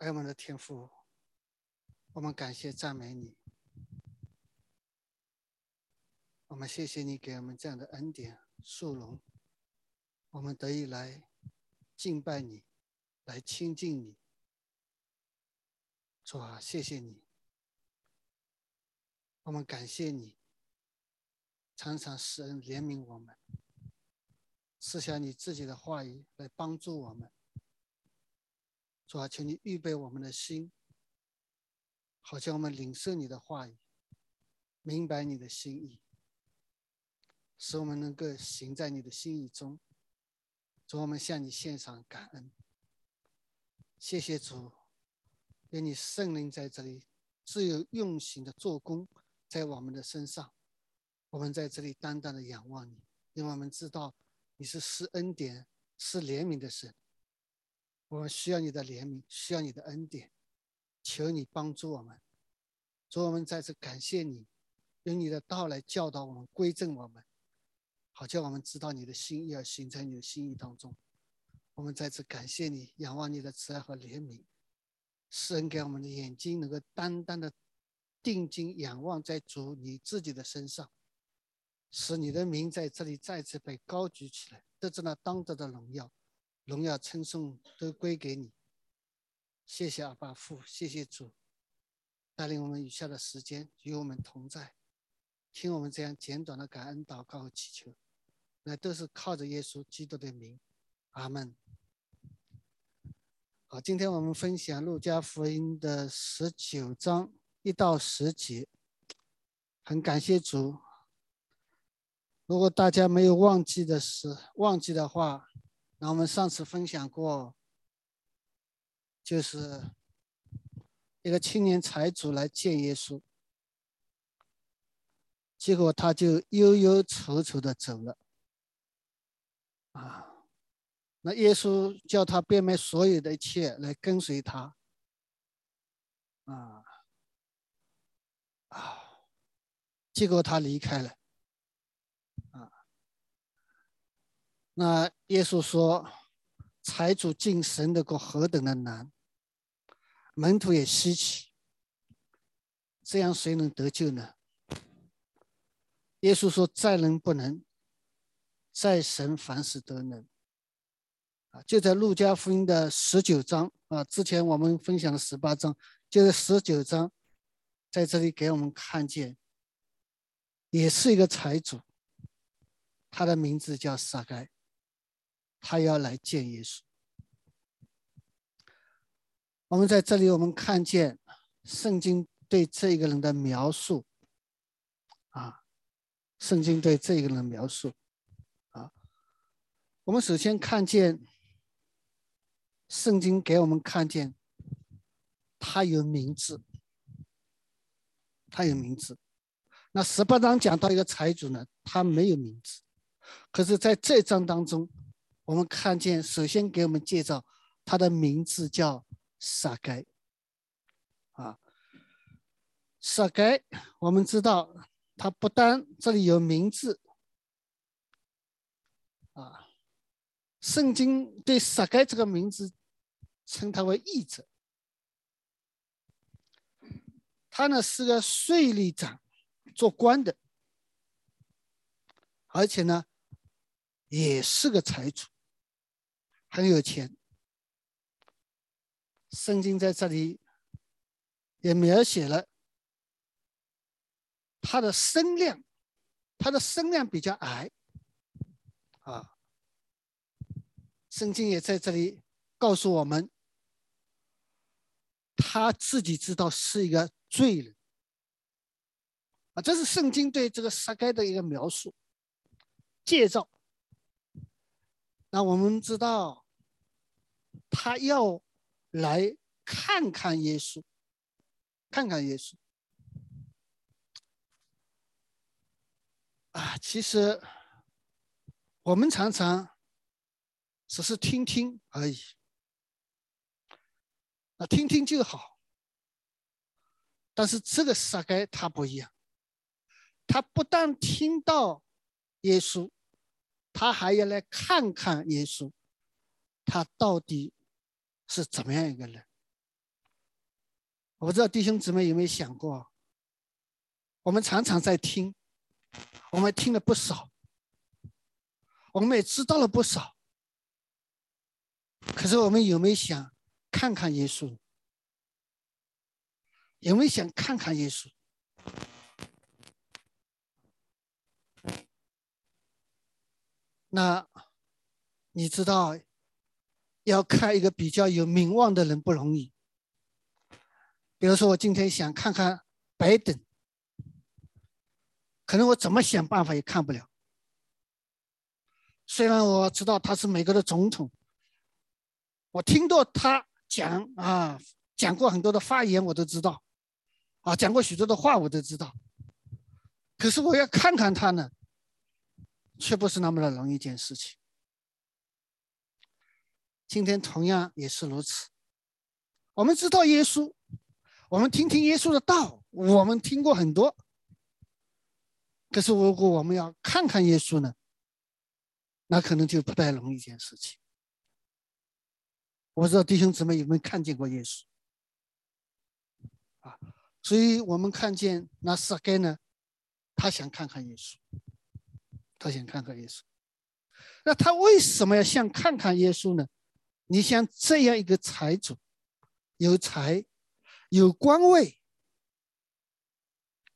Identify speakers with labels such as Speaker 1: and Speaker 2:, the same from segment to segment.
Speaker 1: 爱我们的天父，我们感谢赞美你，我们谢谢你给我们这样的恩典殊荣，我们得以来敬拜你，来亲近你。主啊，谢谢你，我们感谢你，常常施恩怜悯我们，赐下你自己的话语来帮助我们。主啊，请你预备我们的心，好像我们领受你的话语，明白你的心意，使我们能够行在你的心意中。主，我们向你献上感恩，谢谢主。愿你圣灵在这里自由用心的做工，在我们的身上，我们在这里单单的仰望你，因为我们知道你是施恩典、施怜悯的神。我们需要你的怜悯，需要你的恩典，求你帮助我们。主，我们再次感谢你，用你的道来教导我们、归正我们，好叫我们知道你的心意，要行在你的心意当中。我们再次感谢你，仰望你的慈爱和怜悯。施恩给我们的眼睛，能够单单的定睛仰望在主你自己的身上，使你的名在这里再次被高举起来，得着那当得的荣耀，荣耀称颂都归给你。谢谢阿爸父，谢谢主，带领我们余下的时间与我们同在，听我们这样简短的感恩祷告和祈求，那都是靠着耶稣基督的名，阿门。好，今天我们分享《路加福音》的十九章一到十节。很感谢主。如果大家没有忘记的是忘记的话，那我们上次分享过，就是一个青年财主来见耶稣，结果他就忧忧愁愁的走了。啊。那耶稣叫他变卖所有的一切来跟随他，啊啊，结果他离开了，啊，那耶稣说，财主进神的国何等的难，门徒也稀奇，这样谁能得救呢？耶稣说，在人不能，在神凡事都能。啊，就在路加福音的十九章啊，之前我们分享的十八章，就是十九章，在这里给我们看见，也是一个财主，他的名字叫撒该，他要来见耶稣。我们在这里，我们看见圣经对这个人的描述，啊，圣经对这个人的描述，啊，我们首先看见。圣经给我们看见，他有名字，他有名字。那十八章讲到一个财主呢，他没有名字。可是在这章当中，我们看见，首先给我们介绍他的名字叫撒该。啊，撒该，我们知道他不单这里有名字，啊，圣经对撒该这个名字。称他为义者，他呢是个税吏长，做官的，而且呢也是个财主，很有钱。圣经在这里也描写了他的身量，他的身量比较矮，啊，圣经也在这里告诉我们。他自己知道是一个罪人啊，这是圣经对这个撒该的一个描述、介绍。那我们知道，他要来看看耶稣，看看耶稣啊。其实我们常常只是听听而已。那听听就好，但是这个撒该他不一样，他不但听到耶稣，他还要来看看耶稣，他到底是怎么样一个人？我不知道弟兄姊妹有没有想过，我们常常在听，我们听了不少，我们也知道了不少，可是我们有没有想看看耶稣？有没有想看看耶稣？那你知道，要看一个比较有名望的人不容易。比如说，我今天想看看拜登，可能我怎么想办法也看不了。虽然我知道他是美国的总统，我听到他讲啊，讲过很多的发言，我都知道，啊，讲过许多的话，我都知道。可是我要看看他呢。却不是那么的容易一件事情。今天同样也是如此。我们知道耶稣，我们听听耶稣的道，我们听过很多。可是如果我们要看看耶稣呢，那可能就不太容易一件事情。我不知道弟兄姊妹有没有看见过耶稣啊？所以我们看见那撒该呢，他想看看耶稣。他想看看耶稣，那他为什么要想看看耶稣呢？你像这样一个财主，有财，有官位，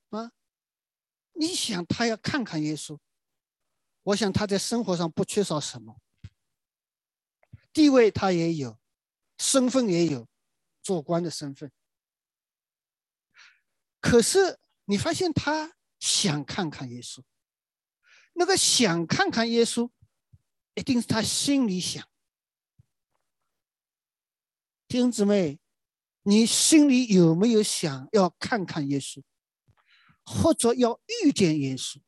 Speaker 1: 啊，你想他要看看耶稣，我想他在生活上不缺少什么，地位他也有，身份也有，做官的身份。可是你发现他想看看耶稣。那个想看看耶稣，一定是他心里想。弟兄姊妹，你心里有没有想要看看耶稣，或者要遇见耶稣？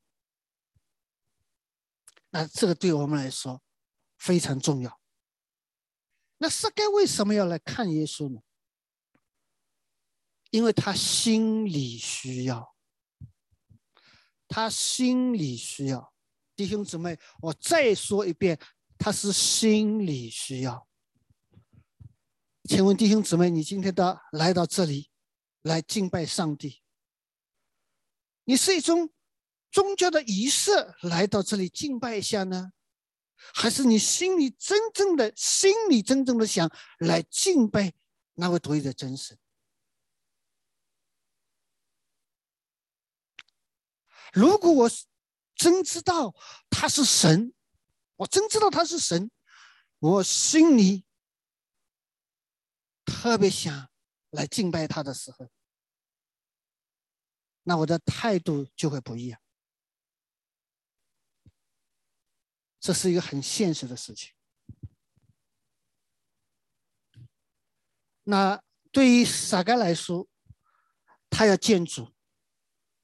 Speaker 1: 那这个对我们来说非常重要。那撒该为什么要来看耶稣呢？因为他心里需要，他心里需要。弟兄姊妹，我再说一遍，他是心理需要。请问弟兄姊妹，你今天的来到这里来敬拜上帝，你是一种宗教的仪式来到这里敬拜一下呢，还是你心里真正的、心里真正的想来敬拜那位独一的真神？如果我是。真知道他是神，我真知道他是神，我心里特别想来敬拜他的时候，那我的态度就会不一样。这是一个很现实的事情。那对于撒该来说，他要建筑，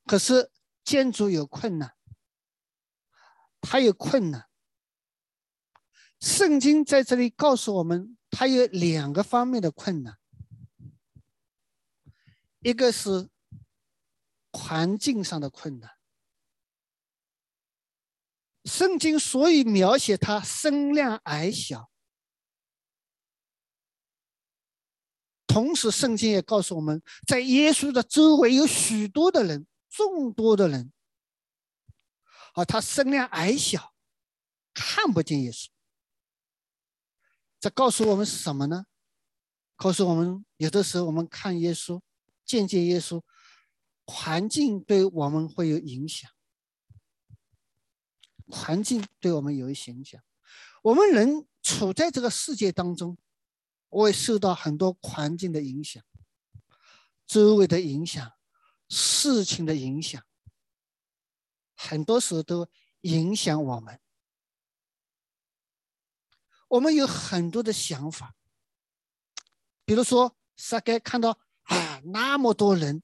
Speaker 1: 可是建筑有困难。他有困难。圣经在这里告诉我们，他有两个方面的困难，一个是环境上的困难。圣经所以描写他身量矮小，同时圣经也告诉我们在耶稣的周围有许多的人，众多的人。啊，他身量矮小，看不见耶稣。这告诉我们什么呢？告诉我们，有的时候我们看耶稣，见见耶稣，环境对我们会有影响。环境对我们有一些影响。我们人处在这个世界当中，会受到很多环境的影响，周围的影响，事情的影响。很多时候都影响我们，我们有很多的想法，比如说，撒该看到啊那么多人，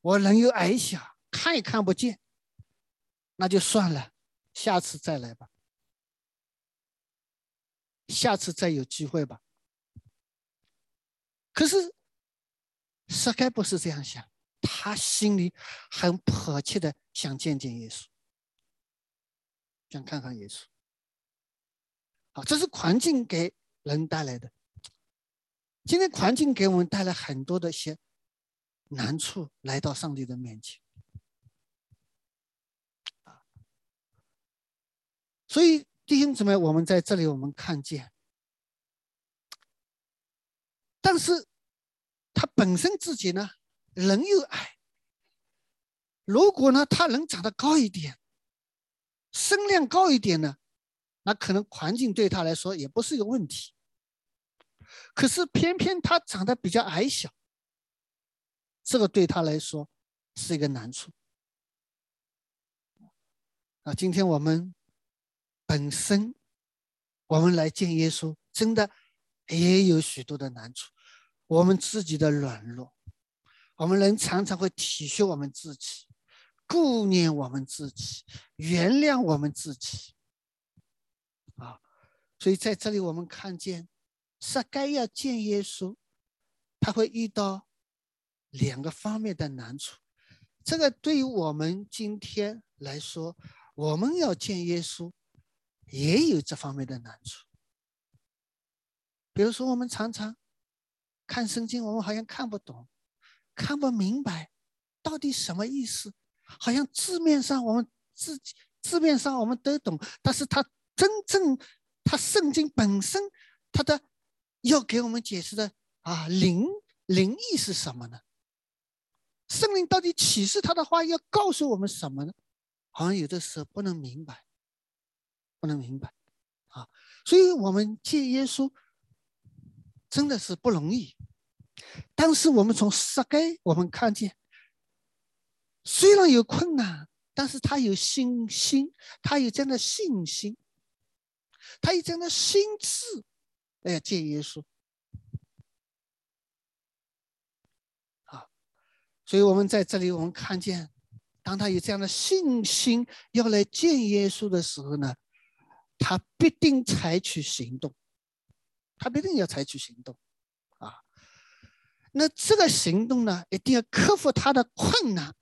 Speaker 1: 我人又矮小，看也看不见，那就算了，下次再来吧，下次再有机会吧。可是，撒该不是这样想。他心里很迫切的想见见耶稣，想看看耶稣。好，这是环境给人带来的。今天环境给我们带来很多的一些难处来到上帝的面前。所以弟兄姊妹，我们在这里我们看见，但是他本身自己呢，人又矮。如果呢，他能长得高一点，身量高一点呢，那可能环境对他来说也不是一个问题。可是偏偏他长得比较矮小，这个对他来说是一个难处。啊，今天我们本身我们来见耶稣，真的也有许多的难处，我们自己的软弱，我们人常常会体恤我们自己。顾念我们自己，原谅我们自己，啊，所以在这里我们看见，撒该要见耶稣，他会遇到两个方面的难处。这个对于我们今天来说，我们要见耶稣，也有这方面的难处。比如说，我们常常看圣经，我们好像看不懂，看不明白，到底什么意思？好像字面上我们自己字面上我们都懂，但是他真正他圣经本身他的要给我们解释的啊灵灵意是什么呢？圣灵到底启示他的话要告诉我们什么呢？好像有的时候不能明白，不能明白啊！所以我们借耶稣真的是不容易，但是我们从撒该我们看见。虽然有困难，但是他有信心，他有这样的信心，他有这样的心智，哎，见耶稣。啊，所以我们在这里，我们看见，当他有这样的信心要来见耶稣的时候呢，他必定采取行动，他必定要采取行动，那这个行动呢，一定要克服他的困难。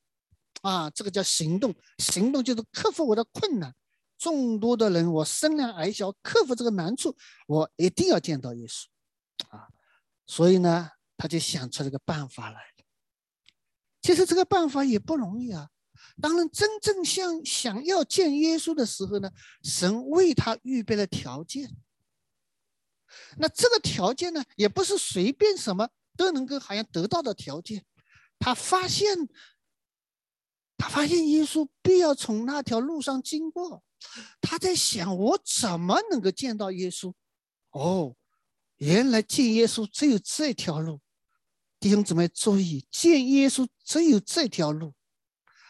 Speaker 1: 啊，这个叫行动，行动就是克服我的困难。众多的人，我身量矮小，克服这个难处，我一定要见到耶稣。啊，所以呢，他就想出这个办法来。其实这个办法也不容易啊。当然，真正想想要见耶稣的时候呢，神为他预备了条件。那这个条件呢，也不是随便什么都能够好像得到的条件。他发现。他发现耶稣必要从那条路上经过，他在想：我怎么能够见到耶稣？哦，原来见耶稣只有这条路。弟兄姊妹注意，见耶稣只有这条路。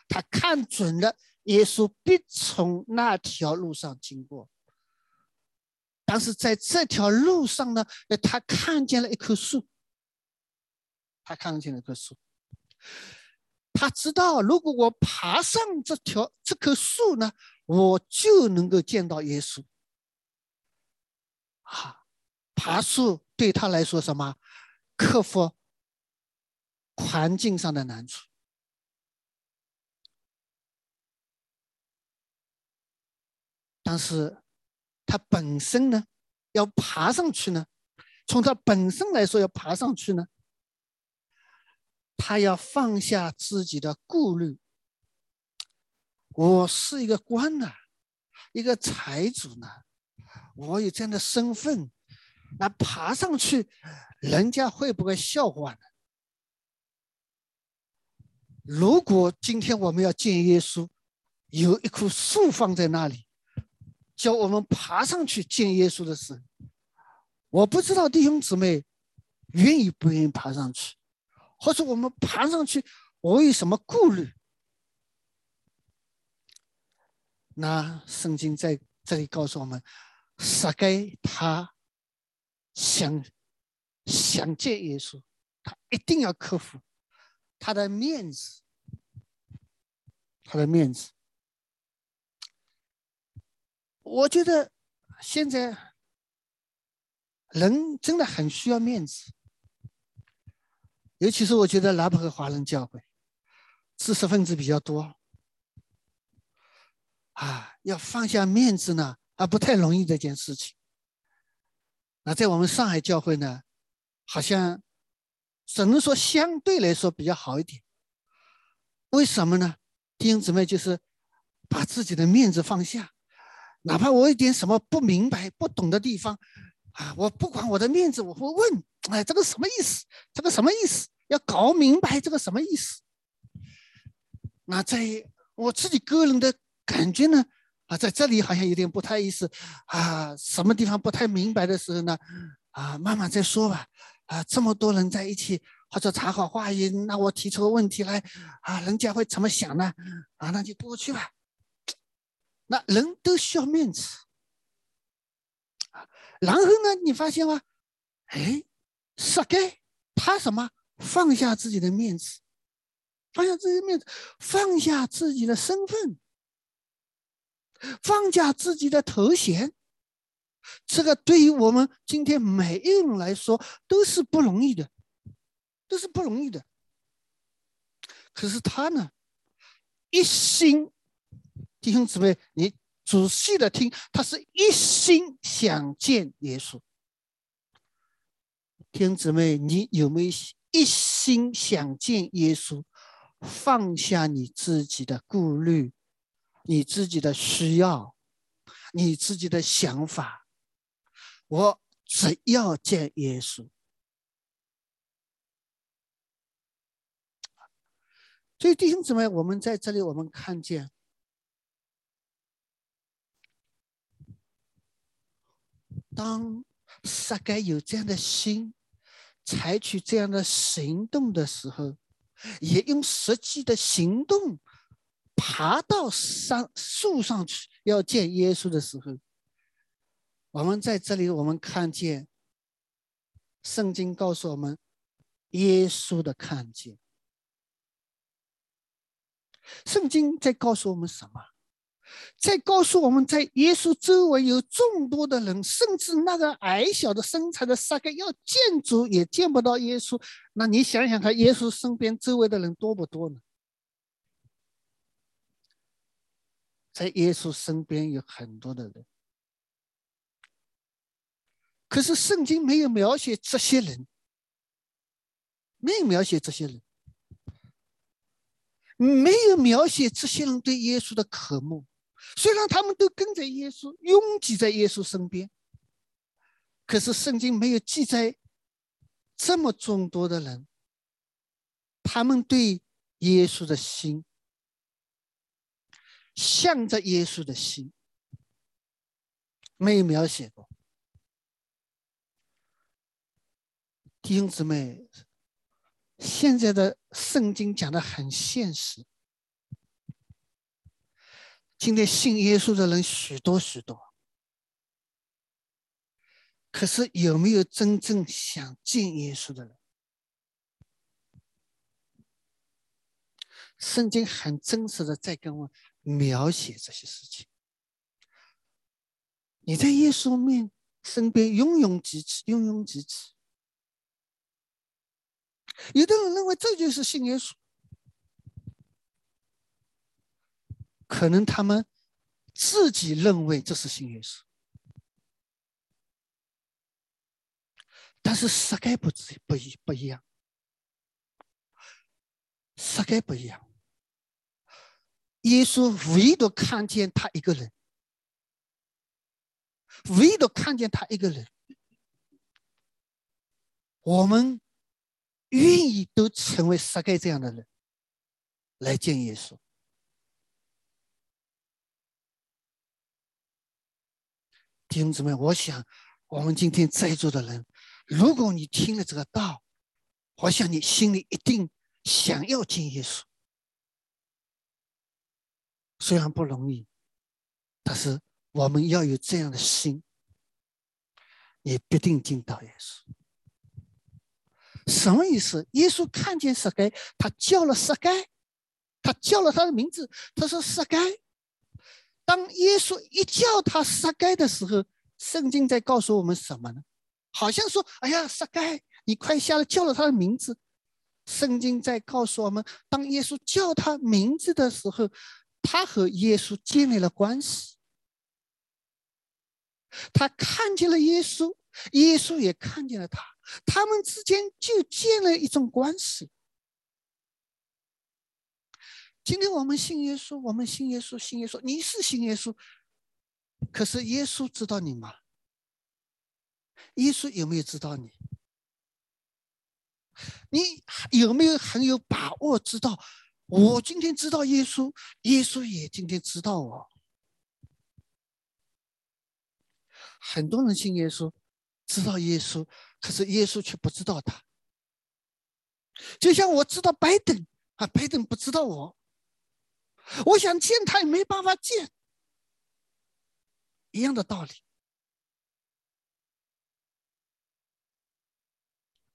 Speaker 1: 他看准了耶稣必从那条路上经过，但是在这条路上呢，他看见了一棵树。他看见了棵树。他知道，如果我爬上这条这棵树呢，我就能够见到耶稣。啊，爬树对他来说什么？克服环境上的难处。但是，他本身呢，要爬上去呢，从他本身来说，要爬上去呢。他要放下自己的顾虑。我是一个官呐，一个财主呢，我有这样的身份，那爬上去，人家会不会笑话呢？如果今天我们要见耶稣，有一棵树放在那里，叫我们爬上去见耶稣的时候，我不知道弟兄姊妹愿意不愿意爬上去。或者我们爬上去，我有什么顾虑？那圣经在这里告诉我们，撒该他想想见耶稣，他一定要克服他的面子，他的面子。我觉得现在人真的很需要面子。尤其是我觉得南普和华人教会，知识分子比较多，啊，要放下面子呢，啊，不太容易这件事情。那在我们上海教会呢，好像只能说相对来说比较好一点。为什么呢？弟兄姊妹，就是把自己的面子放下，哪怕我有点什么不明白、不懂的地方，啊，我不管我的面子，我会问：哎，这个什么意思？这个什么意思？要搞明白这个什么意思？那在我自己个人的感觉呢？啊，在这里好像有点不太意思，啊，什么地方不太明白的时候呢？啊，慢慢再说吧。啊，这么多人在一起，或者查好话音，那我提出个问题来，啊，人家会怎么想呢？啊，那就过去吧。那人都需要面子，然后呢，你发现吗？哎，撒该他什么？放下自己的面子，放下自己的面子，放下自己的身份。放下自己的头衔，这个对于我们今天每一个人来说都是不容易的，都是不容易的。可是他呢，一心，弟兄姊妹，你仔细的听，他是一心想见耶稣。弟兄姊妹，你有没有一心想见耶稣？放下你自己的顾虑。你自己的需要，你自己的想法，我只要见耶稣。所以弟兄姊妹，我们在这里，我们看见，当撒该有这样的心，采取这样的行动的时候，也用实际的行动。爬到山树上去要见耶稣的时候，我们在这里，我们看见圣经告诉我们耶稣的看见。圣经在告诉我们什么？在告诉我们在耶稣周围有众多的人，甚至那个矮小的身材的撒该要见主也见不到耶稣。那你想想看，耶稣身边周围的人多不多呢？在耶稣身边有很多的人，可是圣经没有描写这些人，没有描写这些人，没有描写这些人对耶稣的渴慕。虽然他们都跟着耶稣，拥挤在耶稣身边，可是圣经没有记载这么众多的人，他们对耶稣的心。向着耶稣的心，没有描写过。弟兄姊妹，现在的圣经讲的很现实。今天信耶稣的人许多许多，可是有没有真正想见耶稣的人？圣经很真实的在跟我。描写这些事情，你在耶稣面身边拥拥挤挤，拥拥挤挤。有的人认为这就是信耶稣，可能他们自己认为这是信耶稣，但是实该不不一不一样，实该不一样。耶稣唯独看见他一个人，唯独看见他一个人。我们愿意都成为撒该这样的人，来见耶稣。弟兄姊妹，我想我们今天在座的人，如果你听了这个道，我想你心里一定想要见耶稣。虽然不容易，但是我们要有这样的心，你必定进到耶稣。什么意思？耶稣看见撒该，他叫了撒该，他叫了他的名字，他说撒该。当耶稣一叫他撒该的时候，圣经在告诉我们什么呢？好像说：“哎呀，撒该，你快下来！”叫了他的名字。圣经在告诉我们，当耶稣叫他名字的时候。他和耶稣建立了关系，他看见了耶稣，耶稣也看见了他，他们之间就建了一种关系。今天我们信耶稣，我们信耶稣，信耶稣，你是信耶稣，可是耶稣知道你吗？耶稣有没有知道你？你有没有很有把握知道？我今天知道耶稣，耶稣也今天知道我。很多人信耶稣，知道耶稣，可是耶稣却不知道他。就像我知道拜登啊，拜登不知道我。我想见他也没办法见，一样的道理。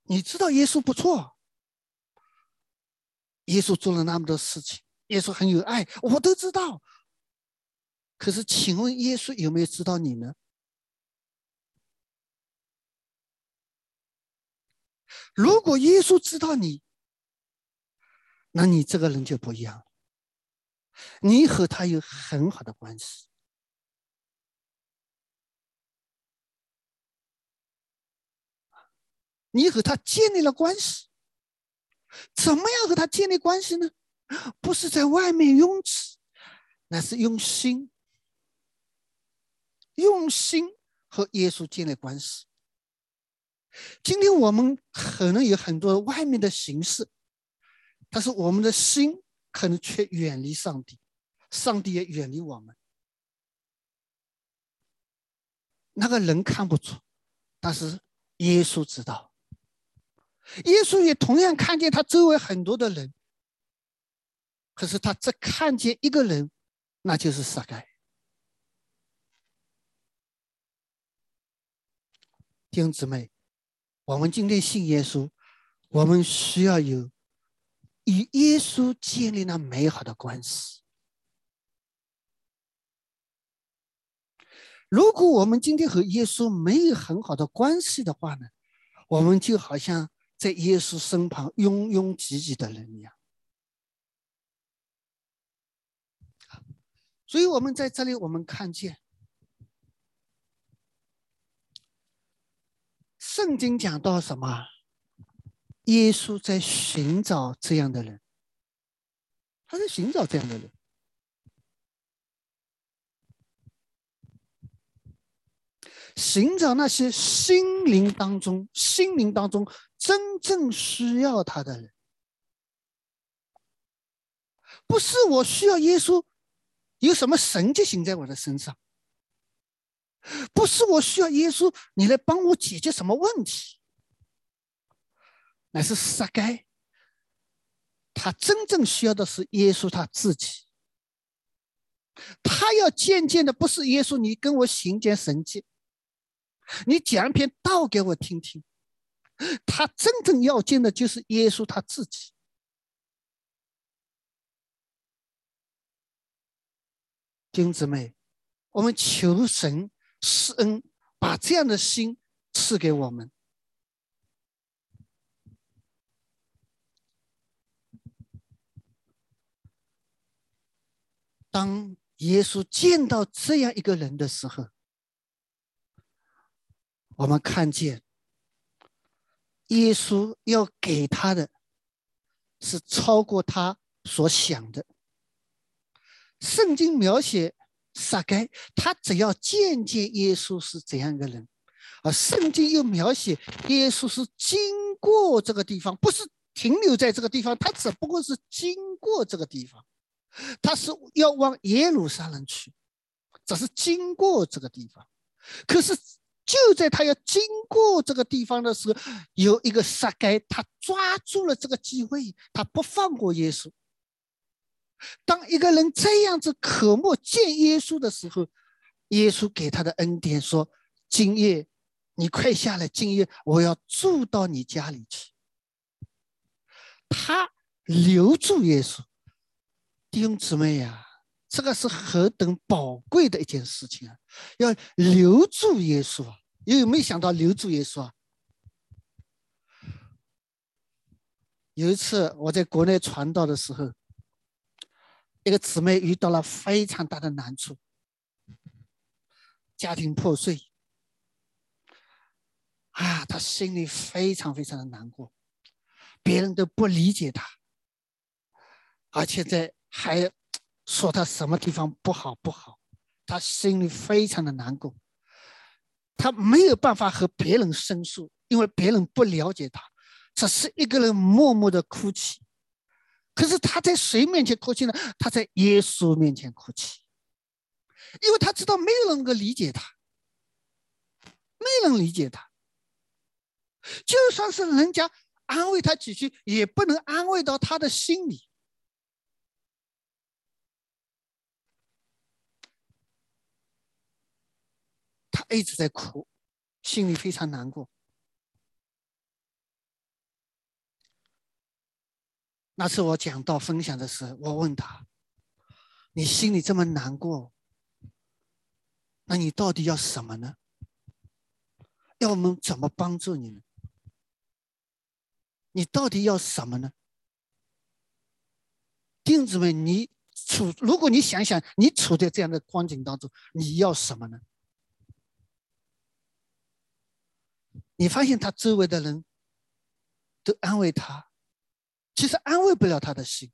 Speaker 1: 你知道耶稣不错，耶稣做了那么多事情，耶稣很有爱，我都知道。可是，请问耶稣有没有知道你呢？如果耶稣知道你，那你这个人就不一样了。你和他有很好的关系，你和他建立了关系。怎么样和他建立关系呢？不是在外面用词，那是用心，用心和耶稣建立关系。今天我们可能有很多外面的形式，但是我们的心。可能却远离上帝，上帝也远离我们。那个人看不出，但是耶稣知道。耶稣也同样看见他周围很多的人，可是他只看见一个人，那就是撒该。弟兄姊妹，我们今天信耶稣，我们需要有。与耶稣建立了美好的关系。如果我们今天和耶稣没有很好的关系的话呢，我们就好像在耶稣身旁拥拥挤挤的人一样。所以，我们在这里，我们看见圣经讲到什么？耶稣在寻找这样的人，他在寻找这样的人，寻找那些心灵当中、心灵当中真正需要他的人。不是我需要耶稣，有什么神迹行在我的身上？不是我需要耶稣，你来帮我解决什么问题？乃是撒该，他真正需要的是耶稣他自己。他要渐渐的不是耶稣，你跟我行件神迹，你讲一篇道给我听听。他真正要见的就是耶稣他自己。金姊妹，我们求神施恩，把这样的心赐给我们。当耶稣见到这样一个人的时候，我们看见耶稣要给他的是超过他所想的。圣经描写撒该，他只要见见耶稣是怎样一个人，而圣经又描写耶稣是经过这个地方，不是停留在这个地方，他只不过是经过这个地方。他是要往耶路撒冷去，只是经过这个地方。可是就在他要经过这个地方的时候，有一个撒该，他抓住了这个机会，他不放过耶稣。当一个人这样子渴慕见耶稣的时候，耶稣给他的恩典说：“今夜你快下来，今夜我要住到你家里去。”他留住耶稣。弟兄姊妹呀，这个是何等宝贵的一件事情啊！要留住耶稣啊！有没有想到留住耶稣啊？有一次我在国内传道的时候，一个姊妹遇到了非常大的难处，家庭破碎，啊，他心里非常非常的难过，别人都不理解他，而且在还说他什么地方不好不好，他心里非常的难过，他没有办法和别人申诉，因为别人不了解他，只是一个人默默的哭泣。可是他在谁面前哭泣呢？他在耶稣面前哭泣，因为他知道没有人能够理解他，没人理解他。就算是人家安慰他几句，也不能安慰到他的心里。一直在哭，心里非常难过。那次我讲到分享的时候，我问他：“你心里这么难过，那你到底要什么呢？要我们怎么帮助你呢？你到底要什么呢？”弟子们，你处如果你想想，你处在这样的光景当中，你要什么呢？你发现他周围的人都安慰他。其实安慰不了他的心。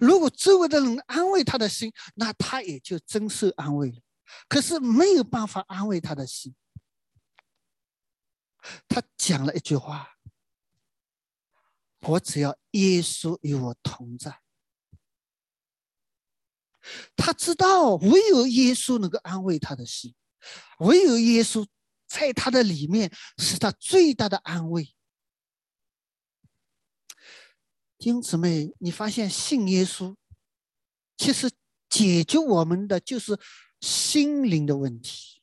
Speaker 1: 如果周围的人安慰他的心，那他也就真受安慰了。可是没有办法安慰他的心。他讲了一句话：“我只要耶稣与我同在。”他知道唯有耶稣能够安慰他的心，唯有耶稣在他的里面是他最大的安慰。弟兄姊妹，你发现信耶稣，其实解决我们的就是心灵的问题。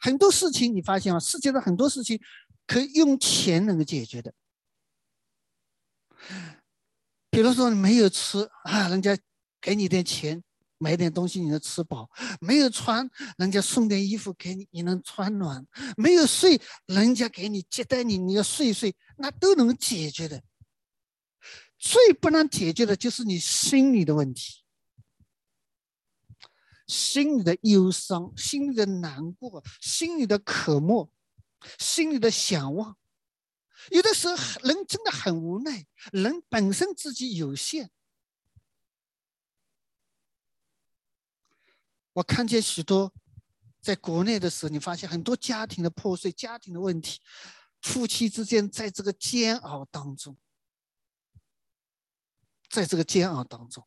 Speaker 1: 很多事情你发现吗？世界上很多事情可以用钱能够解决的。比如说你没有吃啊，人家给你点钱。买点东西你能吃饱，没有穿，人家送点衣服给你，你能穿暖；没有睡，人家给你接待你，你要睡睡，那都能解决的。最不能解决的就是你心里的问题，心里的忧伤，心里的难过，心里的渴慕，心里的想望。有的时候人真的很无奈，人本身自己有限。我看见许多在国内的时候，你发现很多家庭的破碎、家庭的问题，夫妻之间在这个煎熬当中，在这个煎熬当中，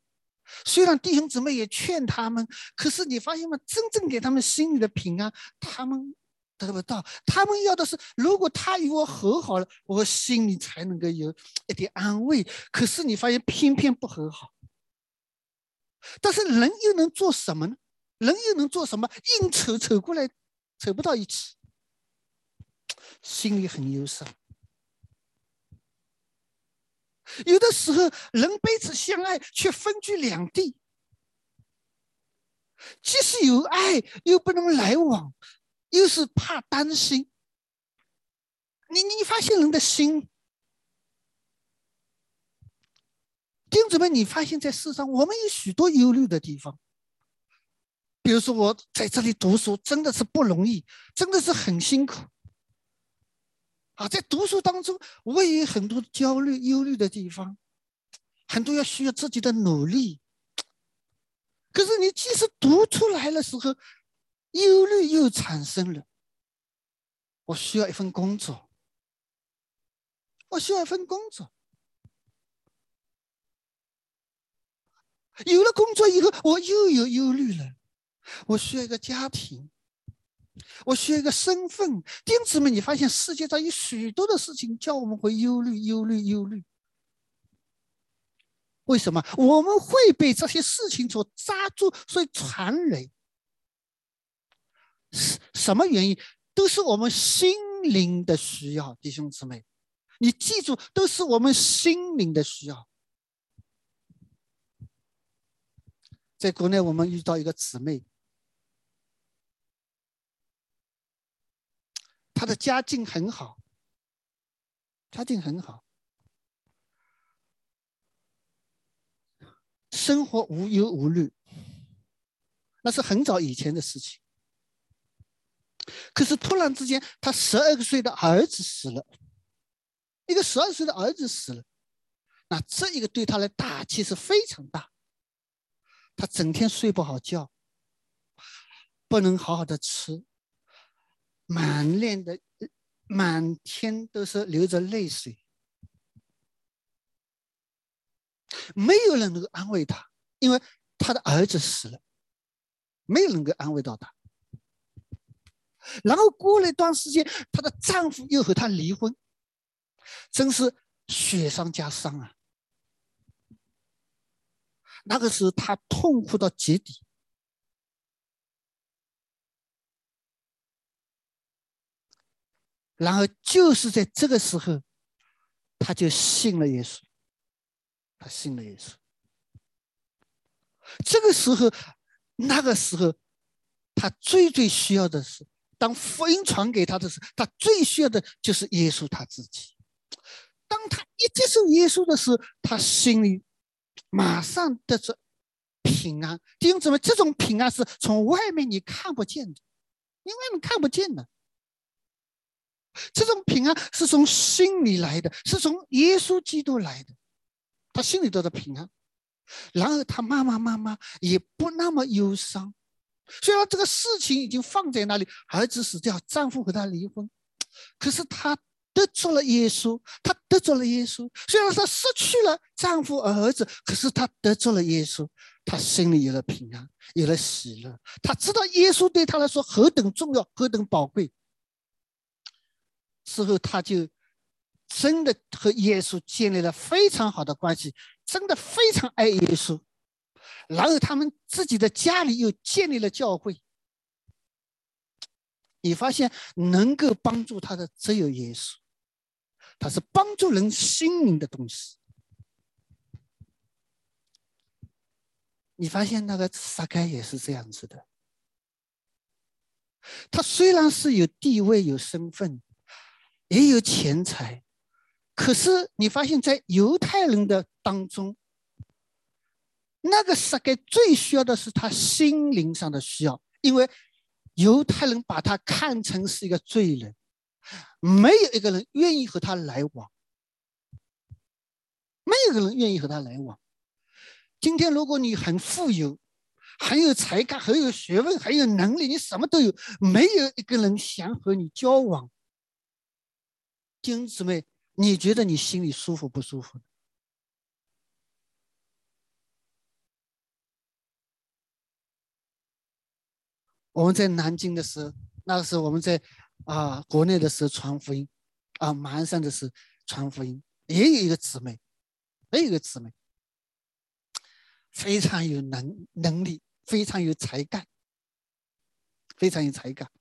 Speaker 1: 虽然弟兄姊妹也劝他们，可是你发现吗？真正给他们心里的平安，他们得不到。他们要的是，如果他与我和好了，我心里才能够有一点安慰。可是你发现，偏偏不和好。但是人又能做什么呢？人又能做什么？硬扯扯过来，扯不到一起，心里很忧伤。有的时候，人彼此相爱，却分居两地。既是有爱，又不能来往，又是怕担心。你你发现人的心，弟兄姊妹，你发现在世上，我们有许多忧虑的地方。比如说，我在这里读书真的是不容易，真的是很辛苦。啊，在读书当中，我也有很多焦虑、忧虑的地方，很多要需要自己的努力。可是，你即使读出来的时候，忧虑又产生了。我需要一份工作，我需要一份工作。有了工作以后，我又有忧虑了。我需要一个家庭，我需要一个身份。弟兄姊妹，你发现世界上有许多的事情叫我们会忧虑、忧虑、忧虑。为什么我们会被这些事情所扎住、所以缠累？是什么原因？都是我们心灵的需要，弟兄姊妹，你记住，都是我们心灵的需要。在国内，我们遇到一个姊妹。他的家境很好，家境很好，生活无忧无虑，那是很早以前的事情。可是突然之间，他十二岁的儿子死了，一个十二岁的儿子死了，那这一个对他的打击是非常大。他整天睡不好觉，不能好好的吃，满脸的满天都是流着泪水，没有人能够安慰他，因为他的儿子死了，没有人能够安慰到他。然后过了一段时间，她的丈夫又和她离婚，真是雪上加霜啊！那个时候她痛苦到极点，然后就是在这个时候，他就信了耶稣，他信了耶稣。这个时候，那个时候，他最最需要的是。当福音传给他的时候，他最需要的就是耶稣他自己。当他一接受耶稣的时候，他心里马上得着平安。弟兄姊妹，这种平安是从外面你看不见的，因为你看不见的。这种平安是从心里来的，是从耶稣基督来的。他心里得到平安，然后他慢慢慢慢也不那么忧伤。虽然这个事情已经放在那里，儿子死掉，丈夫和她离婚，可是她得着了耶稣，她得着了耶稣。虽然她失去了丈夫儿子，可是她得着了耶稣，她心里有了平安，有了喜乐。她知道耶稣对她来说何等重要，何等宝贵。之后，他就真的和耶稣建立了非常好的关系，真的非常爱耶稣。然后他们自己的家里又建立了教会。你发现能够帮助他的只有耶稣，他是帮助人心灵的东西。你发现那个撒该也是这样子的，他虽然是有地位、有身份，也有钱财，可是你发现在犹太人的当中。那个撒该最需要的是他心灵上的需要，因为犹太人把他看成是一个罪人，没有一个人愿意和他来往，没有一个人愿意和他来往。今天如果你很富有，很有才干，很有学问，很有能力，你什么都有，没有一个人想和你交往，弟兄姊妹，你觉得你心里舒服不舒服？我们在南京的时候，那个时候我们在啊国内的时候传福音，啊马鞍山的时候传福音，也有一个姊妹，也有一个姊妹，非常有能能力，非常有才干，非常有才干。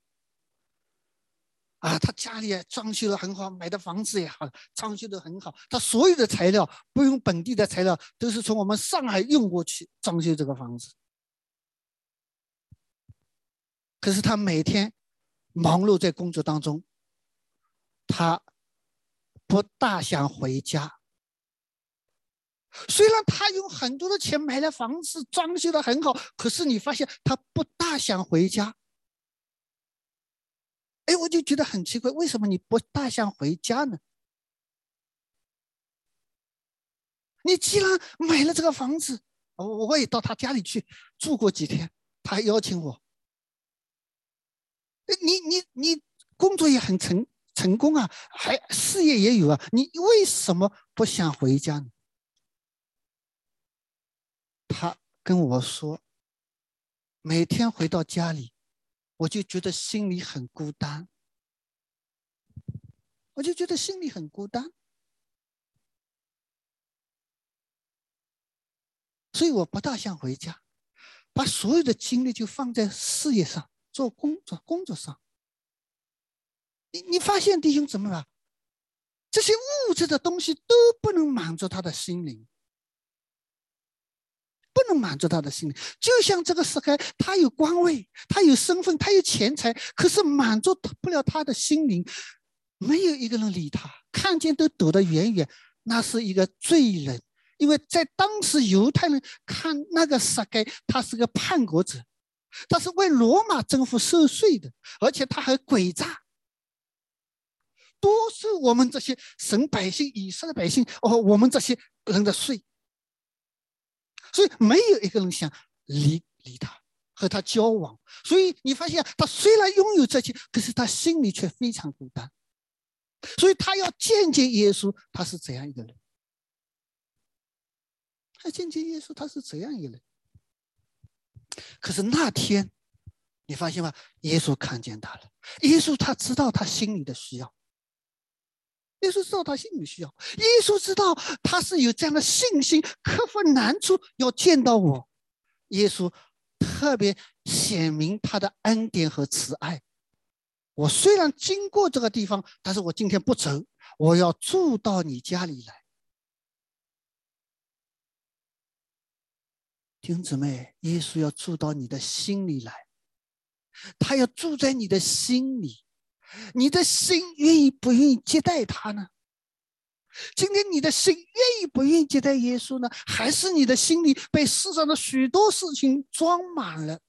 Speaker 1: 啊，他家里装修的很好，买的房子也好，装修的很好。他所有的材料不用本地的材料，都是从我们上海运过去装修这个房子。可是他每天忙碌在工作当中，他不大想回家。虽然他用很多的钱买了房子，装修的很好，可是你发现他不大想回家。哎，我就觉得很奇怪，为什么你不大想回家呢？你既然买了这个房子，我我也到他家里去住过几天，他还邀请我。你你你工作也很成成功啊，还事业也有啊，你为什么不想回家呢？他跟我说，每天回到家里，我就觉得心里很孤单，我就觉得心里很孤单，所以我不大想回家，把所有的精力就放在事业上。做工作，工作上，你你发现弟兄怎么了？这些物质的东西都不能满足他的心灵，能满足他的心灵。就像这个世界，他有官位，他有身份，他有钱财，可是满足不了他的心灵。没有一个人理他，看见都躲得远远。那是一个罪人，因为在当时犹太人看那个世界，他是个叛国者。他是为罗马政府收税的，而且他还诡诈，多收我们这些神百姓、以色列百姓哦，我们这些人的税。所以没有一个人想离离他和他交往。所以你发现，他虽然拥有这些，可是他心里却非常孤单。所以他要见见耶稣，他是怎样一个人？他见见耶稣，他是怎样一个人？可是那天，你发现吗？耶稣看见他了。耶稣他知道他心里的需要。耶稣知道他心里需要。耶稣知道他是有这样的信心，克服难处要见到我。耶稣特别显明他的恩典和慈爱。我虽然经过这个地方，但是我今天不走，我要住到你家里来。弟兄姊妹，耶稣要住到你的心里来，他要住在你的心里，你的心愿意不愿意接待他呢？今天你的心愿意不愿意接待耶稣呢？还是你的心里被世上的许多事情装满了？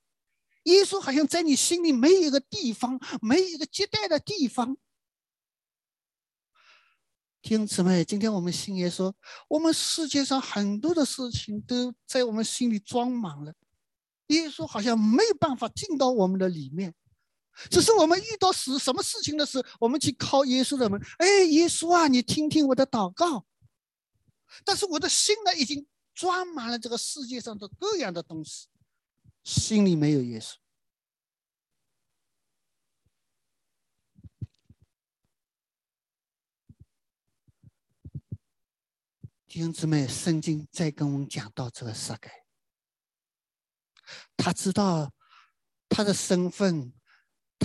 Speaker 1: 耶稣好像在你心里没有一个地方，没有一个接待的地方。弟兄姊妹，今天我们信耶稣，我们世界上很多的事情都在我们心里装满了，耶稣好像没有办法进到我们的里面。只是我们遇到事什么事情的时候，我们去靠耶稣的门。哎，耶稣啊，你听听我的祷告。但是我的心呢，已经装满了这个世界上的各样的东西，心里没有耶稣。弟兄姊妹，圣经在跟我们讲到这个世界，他知道他的身份、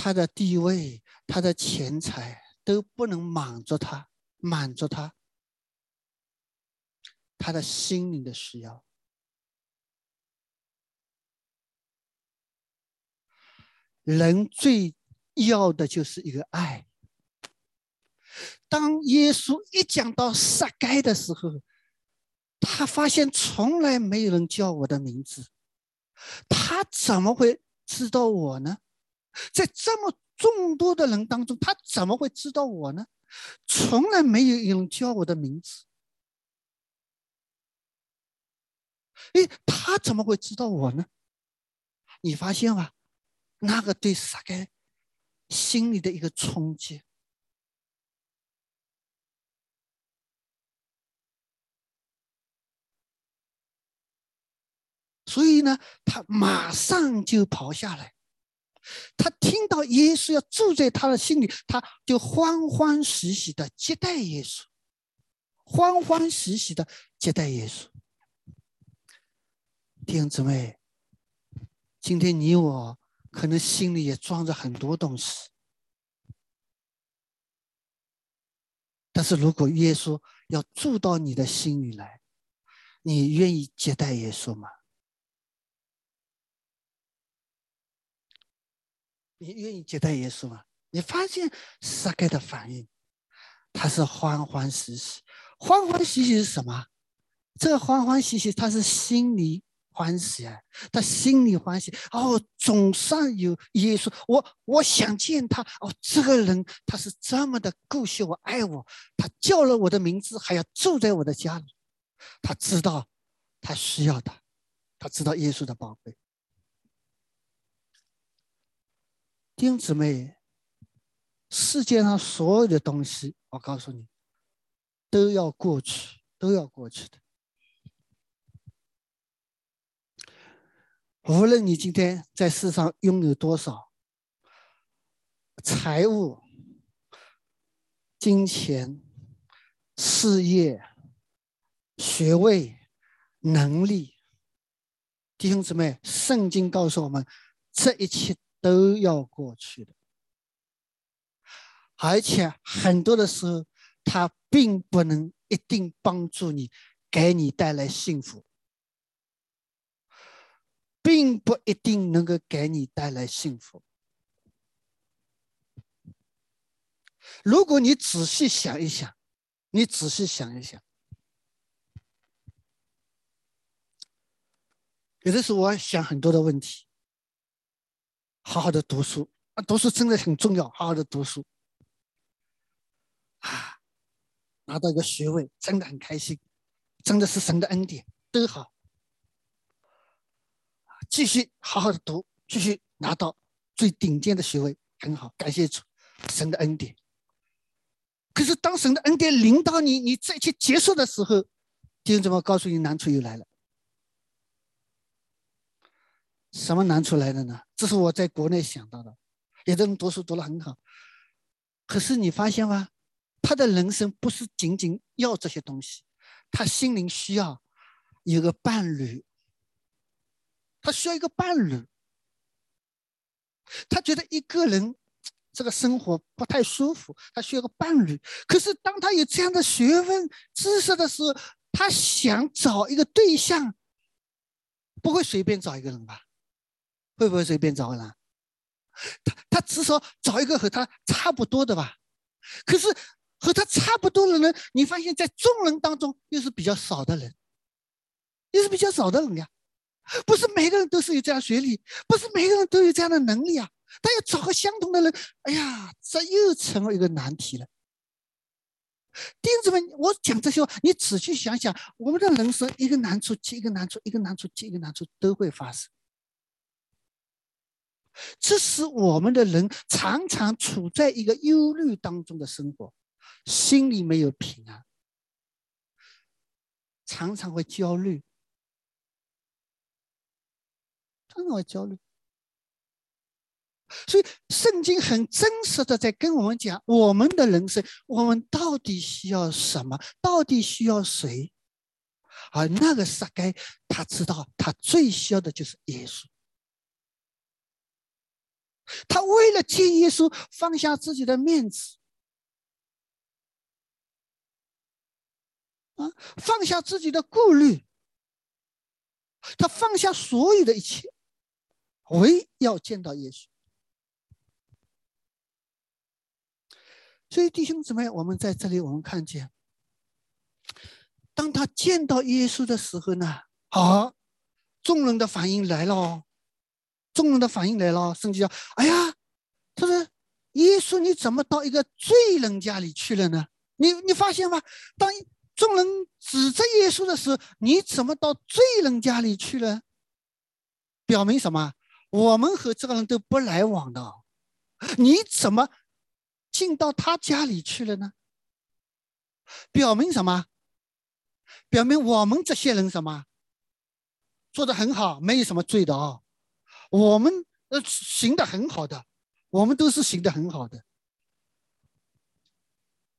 Speaker 1: 他的地位、他的钱财都不能满足他，满足他他的心灵的需要。人最要的就是一个爱。当耶稣一讲到撒该的时候，他发现从来没有人叫我的名字，他怎么会知道我呢？在这么众多的人当中，他怎么会知道我呢？从来没有人叫我的名字。哎，他怎么会知道我呢？你发现吧，那个对撒该心里的一个冲击。所以呢，他马上就跑下来。他听到耶稣要住在他的心里，他就欢欢喜喜的接待耶稣，欢欢喜喜的接待耶稣。弟兄姊妹，今天你我可能心里也装着很多东西，但是如果耶稣要住到你的心里来，你愿意接待耶稣吗？你愿意接待耶稣吗？你发现撒该的反应，他是欢欢喜喜，欢欢喜喜是什么？这个欢欢喜喜，他是心里欢喜啊，他心里欢喜哦，总算有耶稣，我我想见他哦，这个人他是这么的顾惜，我爱我，他叫了我的名字，还要住在我的家里，他知道他需要他，他知道耶稣的宝贝。弟兄姊妹，世界上所有的东西，我告诉你，都要过去，都要过去的。无论你今天在世上拥有多少财物、金钱、事业、学位、能力，弟兄姊妹，圣经告诉我们，这一切。都要过去的，而且很多的时候，它并不能一定帮助你，给你带来幸福，并不一定能够给你带来幸福。如果你仔细想一想，你仔细想一想，有的时候我想很多的问题。好好的读书啊，读书真的很重要，好好的读书啊，拿到一个学位真的很开心，真的是神的恩典，都好。继续好好的读，继续拿到最顶尖的学位，很好，感谢主，神的恩典。可是当神的恩典临到你，你再去结束的时候，弟兄姊妹告诉你，难处又来了。什么难处来的呢？这是我在国内想到的。有的人读书读得很好，可是你发现吗？他的人生不是仅仅要这些东西，他心灵需要有个伴侣。他需要一个伴侣，他觉得一个人 这个生活不太舒服，他需要个伴侣。可是当他有这样的学问知识的时候，他想找一个对象，不会随便找一个人吧？会不会随便找个人？他他至少找一个和他差不多的吧？可是和他差不多的人，你发现在众人当中又是比较少的人，又是比较少的人呀。不是每个人都是有这样学历，不是每个人都有这样的能力啊！但要找个相同的人，哎呀，这又成了一个难题了。弟子们，我讲这些话，你仔细想想，我们的人生一个难处接一个难处，一个难处接一个难处都会发生。这使我们的人常常处在一个忧虑当中的生活，心里没有平安，常常会焦虑。常常会焦虑，所以圣经很真实的在跟我们讲，我们的人生，我们到底需要什么？到底需要谁？而那个撒该，他知道他最需要的就是耶稣。他为了见耶稣，放下自己的面子，啊，放下自己的顾虑，他放下所有的一切。唯要见到耶稣，所以弟兄姊妹，我们在这里，我们看见，当他见到耶稣的时候呢，啊，众人的反应来了哦，众人的反应来了，圣经说：“哎呀，他说耶稣，你怎么到一个罪人家里去了呢？你你发现吗？当众人指责耶稣的时候，你怎么到罪人家里去了？表明什么？”我们和这个人都不来往的，你怎么进到他家里去了呢？表明什么？表明我们这些人什么做的很好，没有什么罪的啊。我们呃行的很好的，我们都是行的很好的。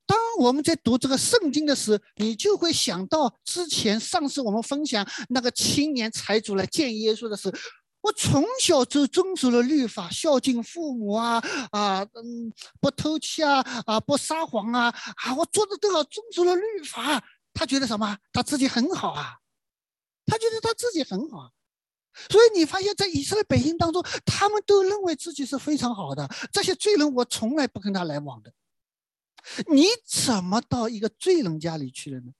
Speaker 1: 当我们在读这个圣经的时候，你就会想到之前上次我们分享那个青年财主来见耶稣的时候。我从小就遵守了律法，孝敬父母啊啊，嗯，不偷窃啊啊，不撒谎啊啊，我做的都好，遵守了律法。他觉得什么？他自己很好啊，他觉得他自己很好。所以你发现，在以色列百姓当中，他们都认为自己是非常好的。这些罪人，我从来不跟他来往的。你怎么到一个罪人家里去了呢？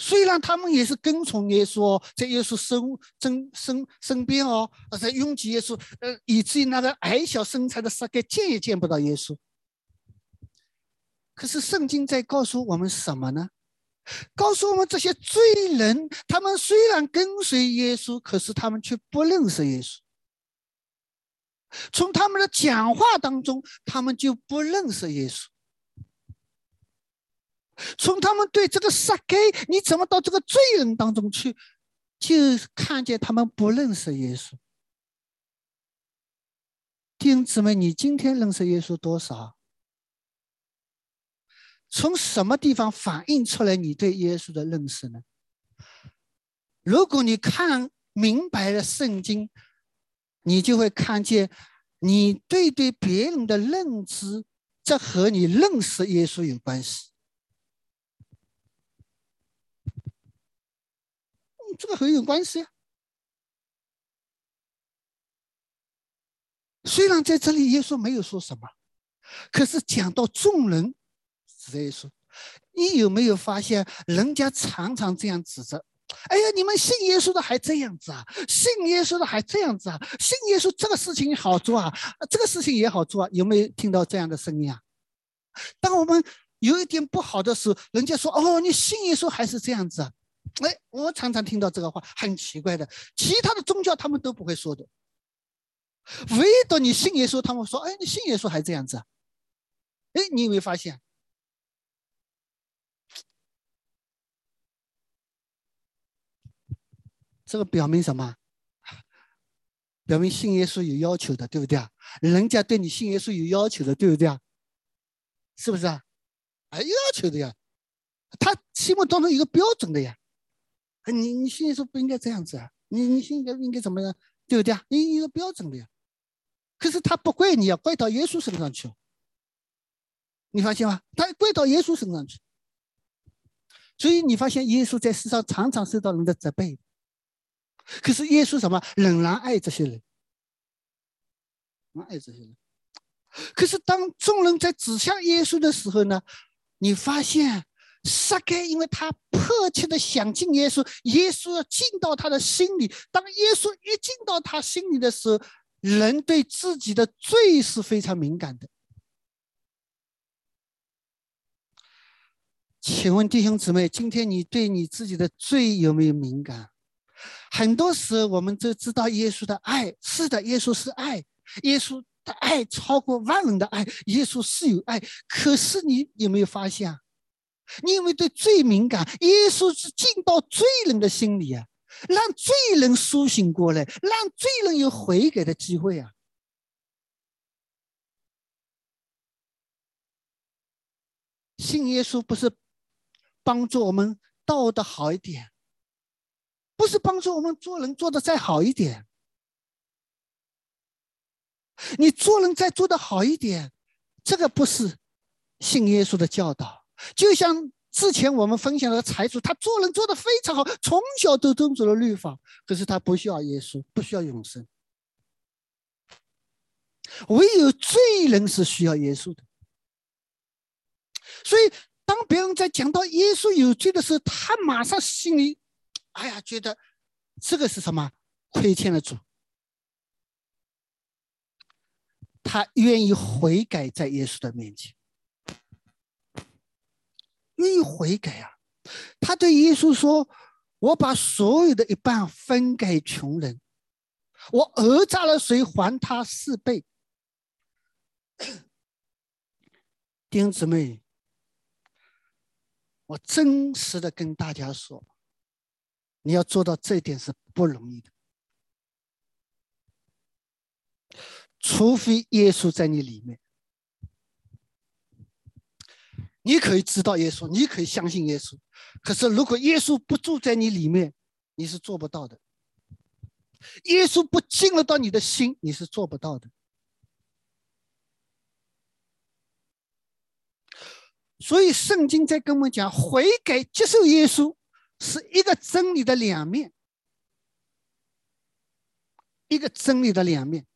Speaker 1: 虽然他们也是跟从耶稣，在耶稣身身身身边哦，在拥挤耶稣，呃，以至于那个矮小身材的撒该见也见不到耶稣。可是圣经在告诉我们什么呢？告诉我们这些罪人，他们虽然跟随耶稣，可是他们却不认识耶稣。从他们的讲话当中，他们就不认识耶稣。从他们对这个撒该，你怎么到这个罪人当中去，就看见他们不认识耶稣。弟兄姊妹，你今天认识耶稣多少？从什么地方反映出来你对耶稣的认识呢？如果你看明白了圣经，你就会看见，你对对别人的认知，这和你认识耶稣有关系。这个很有关系啊。虽然在这里耶稣没有说什么，可是讲到众人，是耶稣。你有没有发现，人家常常这样指责？哎呀，你们信耶稣的还这样子啊？信耶稣的还这样子啊？信耶稣这个事情好做啊，这个事情也好做啊？有没有听到这样的声音啊？当我们有一点不好的时候，人家说：“哦，你信耶稣还是这样子啊？”哎，我常常听到这个话，很奇怪的。其他的宗教他们都不会说的，唯独你信耶稣，他们说：“哎，你信耶稣还这样子啊？”哎，你有没有发现？这个表明什么？表明信耶稣有要求的，对不对啊？人家对你信耶稣有要求的，对不对啊？是不是啊？哎，有要求的呀，他心目当中有个标准的呀。你你信耶稣不应该这样子啊？你你信应该应该怎么样？对不对啊？你有个标准的呀。可是他不怪你啊，怪到耶稣身上去。你发现吗？他怪到耶稣身上去。所以你发现耶稣在世上常常受到人的责备。可是耶稣什么仍然爱这些人，爱这些人。可是当众人在指向耶稣的时候呢，你发现撒该因为他迫切的想进耶稣，耶稣要进到他的心里。当耶稣一进到他心里的时候，人对自己的罪是非常敏感的。请问弟兄姊妹，今天你对你自己的罪有没有敏感？很多时候，我们都知道耶稣的爱是的，耶稣是爱，耶稣的爱超过万人的爱，耶稣是有爱。可是你有没有发现啊，你有没有对罪敏感？耶稣是进到罪人的心里啊，让罪人苏醒过来，让罪人有悔改的机会啊。信耶稣不是帮助我们道德好一点。不是帮助我们做人做的再好一点，你做人再做的好一点，这个不是信耶稣的教导。就像之前我们分享的财主，他做人做的非常好，从小都遵守了律法，可是他不需要耶稣，不需要永生。唯有罪人是需要耶稣的。所以，当别人在讲到耶稣有罪的时候，他马上心里。哎呀，觉得这个是什么？亏欠了主，他愿意悔改在耶稣的面前，愿意悔改啊！他对耶稣说：“我把所有的一半分给穷人，我讹诈了谁，还他四倍。”丁姊妹，我真实的跟大家说。你要做到这一点是不容易的，除非耶稣在你里面，你可以知道耶稣，你可以相信耶稣。可是如果耶稣不住在你里面，你是做不到的。耶稣不进入到你的心，你是做不到的。所以圣经在跟我们讲，悔改接受耶稣。是一个真理的两面，一个真理的两面。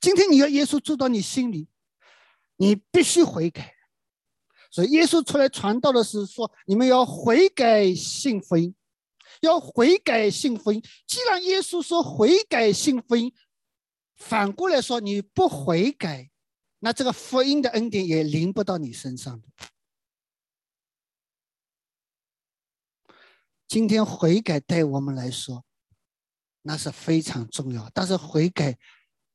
Speaker 1: 今天你要耶稣住到你心里，你必须悔改。所以耶稣出来传道的是说，你们要悔改信福音，要悔改信福音。既然耶稣说悔改信福音，反过来说你不悔改，那这个福音的恩典也临不到你身上的。今天悔改对我们来说，那是非常重要。但是悔改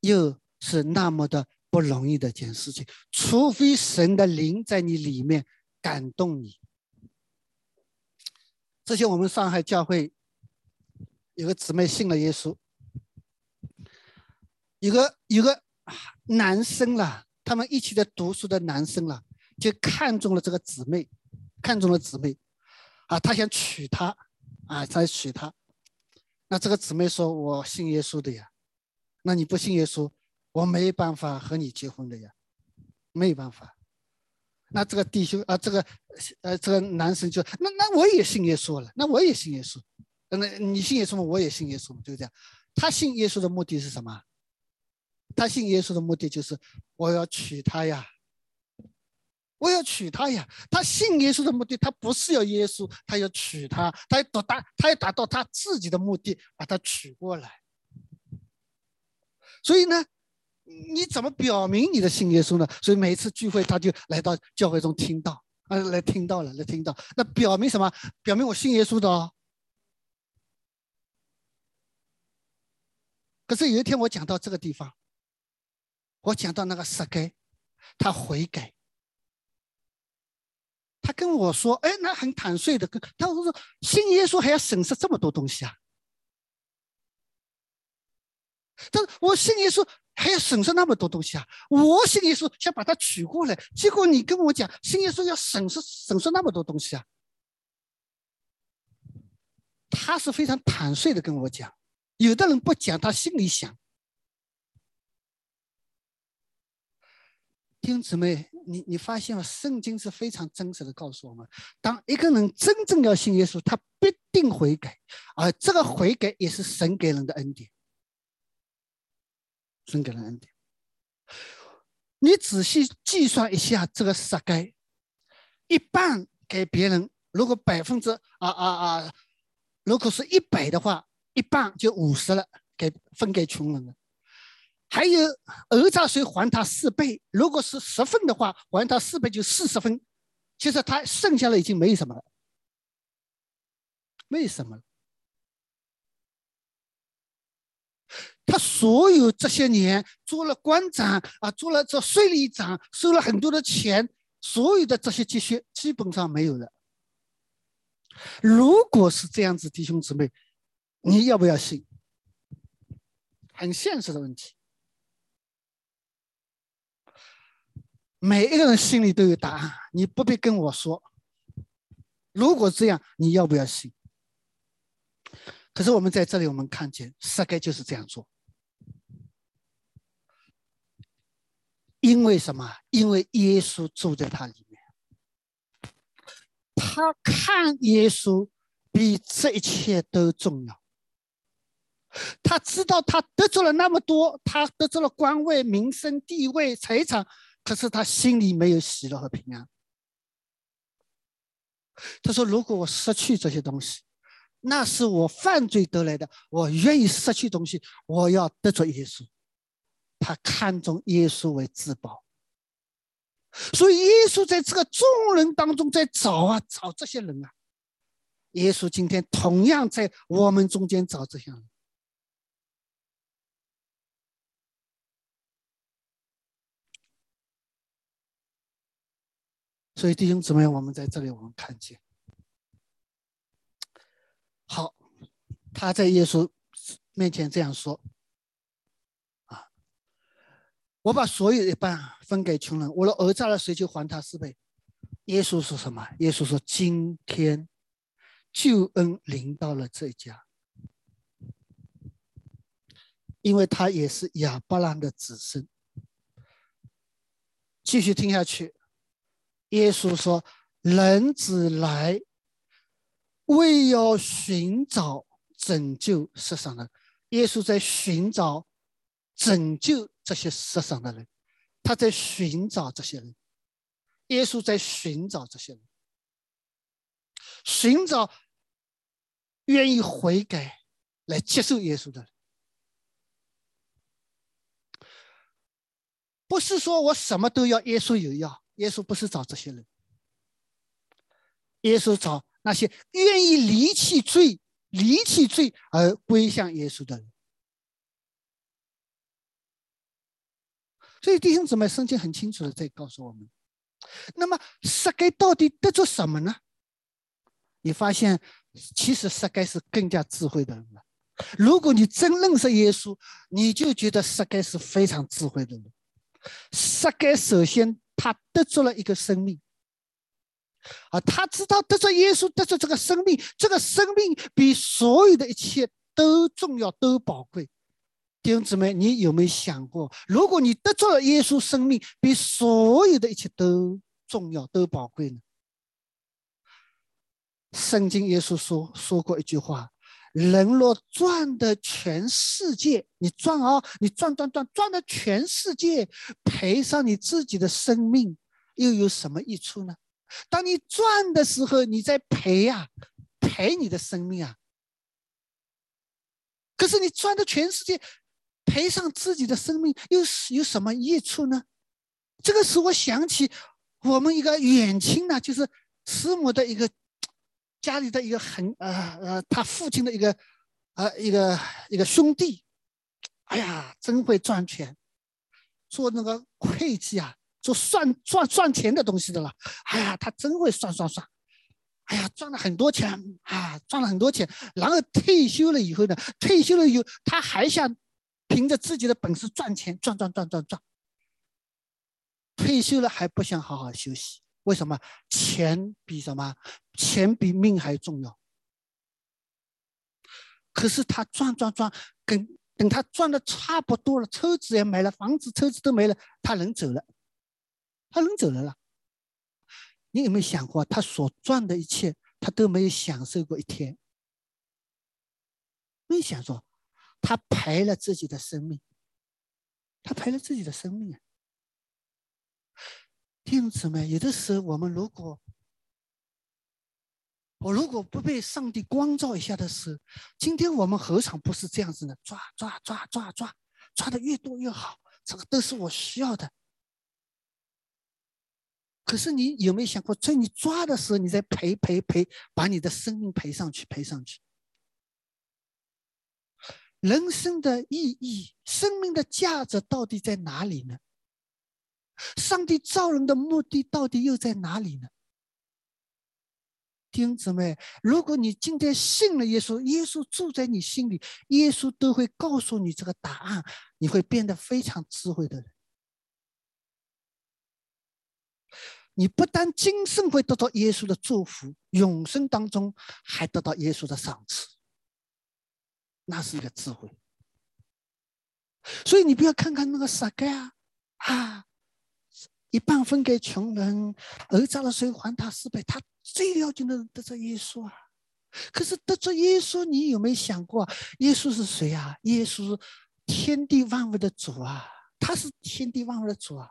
Speaker 1: 又是那么的不容易的一件事情，除非神的灵在你里面感动你。之前我们上海教会有个姊妹信了耶稣，有个有个男生了，他们一起在读书的男生了，就看中了这个姊妹，看中了姊妹，啊，他想娶她。啊，他娶她，那这个姊妹说：“我信耶稣的呀。”那你不信耶稣，我没办法和你结婚的呀，没有办法。那这个弟兄啊，这个呃，这个男生就那那我也信耶稣了，那我也信耶稣。那你信耶稣吗？我也信耶稣，就这样。他信耶稣的目的是什么？他信耶稣的目的就是我要娶她呀。我要娶她呀！他信耶稣的目的，他不是要耶稣，他要娶她，他要达，他要达到他自己的目的，把她娶过来。所以呢，你怎么表明你的信耶稣呢？所以每一次聚会，他就来到教会中听到，啊，来听到了，来听到，那表明什么？表明我信耶稣的哦。可是有一天我讲到这个地方，我讲到那个撒该，他悔改。他跟我说：“哎，那很坦率的跟他说，信耶稣还要审视这么多东西啊？但是我信耶稣还要审视那么多东西啊？我信耶稣想把他娶过来，结果你跟我讲信耶稣要审视审视那么多东西啊？他是非常坦率的跟我讲，有的人不讲，他心里想。”弟兄姊妹，你你发现了，圣经是非常真实的告诉我们：当一个人真正要信耶稣，他必定悔改，而这个悔改也是神给人的恩典。神给人恩典。你仔细计算一下这个撒该，一半给别人，如果百分之啊啊啊，如果是一百的话，一半就五十了，给分给穷人了。还有讹诈税还他四倍，如果是十分的话，还他四倍就四十分。其实他剩下的已经没什么了，没什么了。他所有这些年做了官长啊，做了这税吏长，收了很多的钱，所有的这些积蓄基本上没有了。如果是这样子，弟兄姊妹，你要不要信？很现实的问题。每一个人心里都有答案，你不必跟我说。如果这样，你要不要信？可是我们在这里，我们看见撒该就是这样做，因为什么？因为耶稣住在他里面，他看耶稣比这一切都重要。他知道他得罪了那么多，他得罪了官位、名声、地位、财产。可是他心里没有喜乐和平安。他说：“如果我失去这些东西，那是我犯罪得来的。我愿意失去东西，我要得着耶稣。他看重耶稣为至宝。所以耶稣在这个众人当中在找啊找这些人啊。耶稣今天同样在我们中间找这些人。”所以弟兄姊妹，我们在这里，我们看见，好，他在耶稣面前这样说：“啊，我把所有一半分给穷人，我的儿诈了谁，就还他四倍。”耶稣说什么？耶稣说：“今天救恩临到了这家，因为他也是亚伯拉的子孙。”继续听下去。耶稣说：“人子来，为要寻找拯救世上的人。耶稣在寻找拯救这些世上的人，他在寻找这些人。耶稣在寻找这些人，寻找愿意悔改来接受耶稣的人。不是说我什么都要，耶稣有要。”耶稣不是找这些人，耶稣找那些愿意离弃罪、离弃罪而归向耶稣的人。所以弟兄姊妹，圣经很清楚的在告诉我们。那么，撒该到底得着什么呢？你发现，其实撒该是更加智慧的人了。如果你真认识耶稣，你就觉得撒该是非常智慧的人。撒该首先。他得着了一个生命，啊，他知道得着耶稣，得着这个生命，这个生命比所有的一切都重要，都宝贵。弟兄姊妹，你有没有想过，如果你得着了耶稣生命，比所有的一切都重要，都宝贵呢？圣经耶稣说说过一句话。人若赚的全世界，你赚啊，你赚赚赚赚的全世界，赔上你自己的生命，又有什么益处呢？当你赚的时候，你在赔呀，赔你的生命啊。可是你赚的全世界，赔上自己的生命，又是有什么益处呢？这个使我想起我们一个远亲呢，就是师母的一个家里的一个很呃呃，他父亲的一个呃一个一个兄弟。哎呀，真会赚钱，做那个会计啊。做算赚赚钱的东西的了，哎呀，他真会算算算，哎呀，赚了很多钱啊，赚了很多钱。然后退休了以后呢，退休了以后他还想凭着自己的本事赚钱，赚赚赚赚赚。退休了还不想好好休息，为什么？钱比什么？钱比命还重要。可是他赚赚赚，跟等他赚的差不多了，车子也没了，房子车子都没了，他人走了。他人走了了，你有没有想过，他所赚的一切，他都没有享受过一天？没想说，他赔了自己的生命，他赔了自己的生命啊！弟兄姊妹，有的时候我们如果我如果不被上帝光照一下的时候，今天我们何尝不是这样子呢？抓抓抓抓抓，抓的越多越好，这个都是我需要的。可是你有没有想过，在你抓的时候，你在赔赔赔，把你的生命赔上去，赔上去。人生的意义、生命的价值到底在哪里呢？上帝造人的目的到底又在哪里呢？弟兄姊妹，如果你今天信了耶稣，耶稣住在你心里，耶稣都会告诉你这个答案，你会变得非常智慧的人。你不但今生会得到耶稣的祝福，永生当中还得到耶稣的赏赐，那是一个智慧。所以你不要看看那个撒该啊，啊，一半分给穷人，儿子了谁还他四倍？他最要紧的得着耶稣啊。可是得着耶稣，你有没有想过，耶稣是谁啊？耶稣天地万物的主啊，他是天地万物的主啊。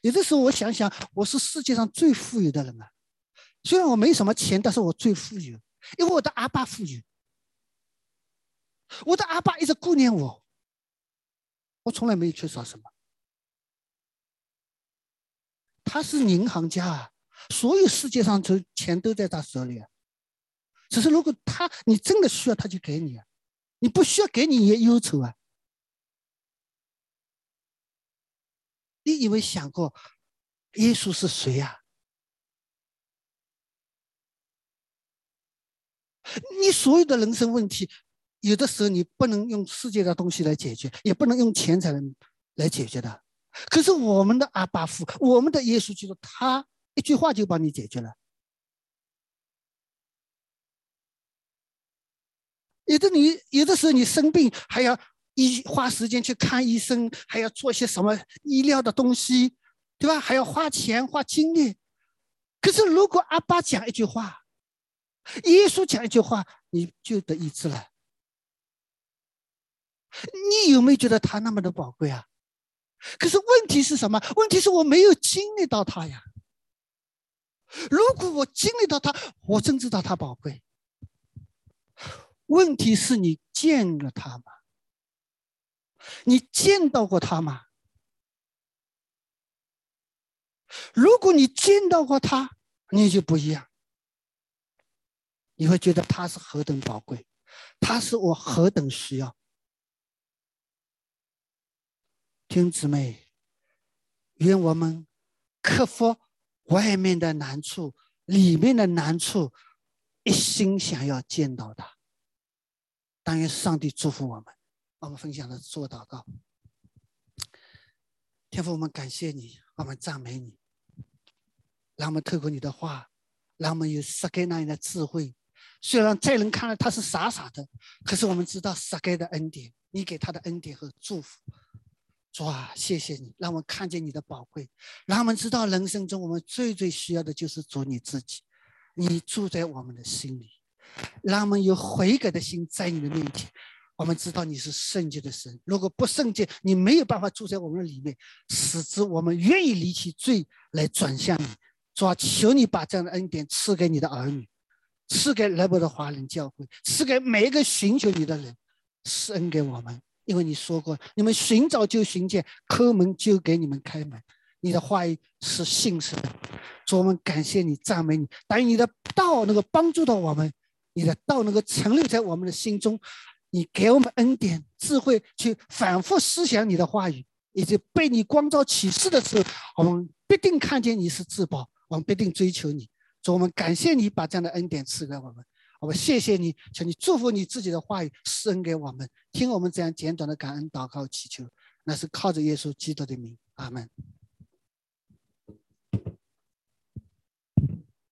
Speaker 1: 有的时候我想想，我是世界上最富有的人啊！虽然我没什么钱，但是我最富有，因为我的阿爸富有。我的阿爸一直顾念我，我从来没有缺少什么。他是银行家啊，所有世界上的钱都在他手里啊。只是如果他你真的需要，他就给你啊；你不需要给你也忧愁啊。你有没有想过，耶稣是谁呀？你所有的人生问题，有的时候你不能用世界的东西来解决，也不能用钱财来来解决的。可是我们的阿巴父，我们的耶稣基督，他一句话就帮你解决了。有的你有的时候你生病还要。医花时间去看医生，还要做些什么医疗的东西，对吧？还要花钱花精力。可是如果阿巴讲一句话，耶稣讲一句话，你就得医治了。你有没有觉得他那么的宝贵啊？可是问题是什么？问题是我没有经历到他呀。如果我经历到他，我真知道他宝贵。问题是你见了他吗？你见到过他吗？如果你见到过他，你就不一样。你会觉得他是何等宝贵，他是我何等需要。听姊妹，愿我们克服外面的难处，里面的难处，一心想要见到他。但愿上帝祝福我们。我们分享的做祷告，天父，我们感谢你，我们赞美你，让我们透过你的话，让我们有撒该那样的智慧。虽然在人看来他是傻傻的，可是我们知道撒该的恩典，你给他的恩典和祝福。主啊，谢谢你，让我们看见你的宝贵，让我们知道人生中我们最最需要的就是主你自己，你住在我们的心里，让我们有悔改的心在你的面前。我们知道你是圣洁的神，如果不圣洁，你没有办法住在我们的里面，使之我们愿意离弃罪来转向你。主啊，求你把这样的恩典赐给你的儿女，赐给来伯的华人教会，赐给每一个寻求你的人，施恩给我们。因为你说过，你们寻找就寻见，叩门就给你们开门。你的话语是信实的。主，我们感谢你，赞美你。但你的道能够帮助到我们，你的道能够存留在我们的心中。你给我们恩典、智慧，去反复思想你的话语，以及被你光照启示的时候，我们必定看见你是至宝，我们必定追求你。主，我们感谢你把这样的恩典赐给我们，我谢谢你，请你祝福你自己的话语施恩给我们，听我们这样简短的感恩祷告祈求，那是靠着耶稣基督的名，阿门。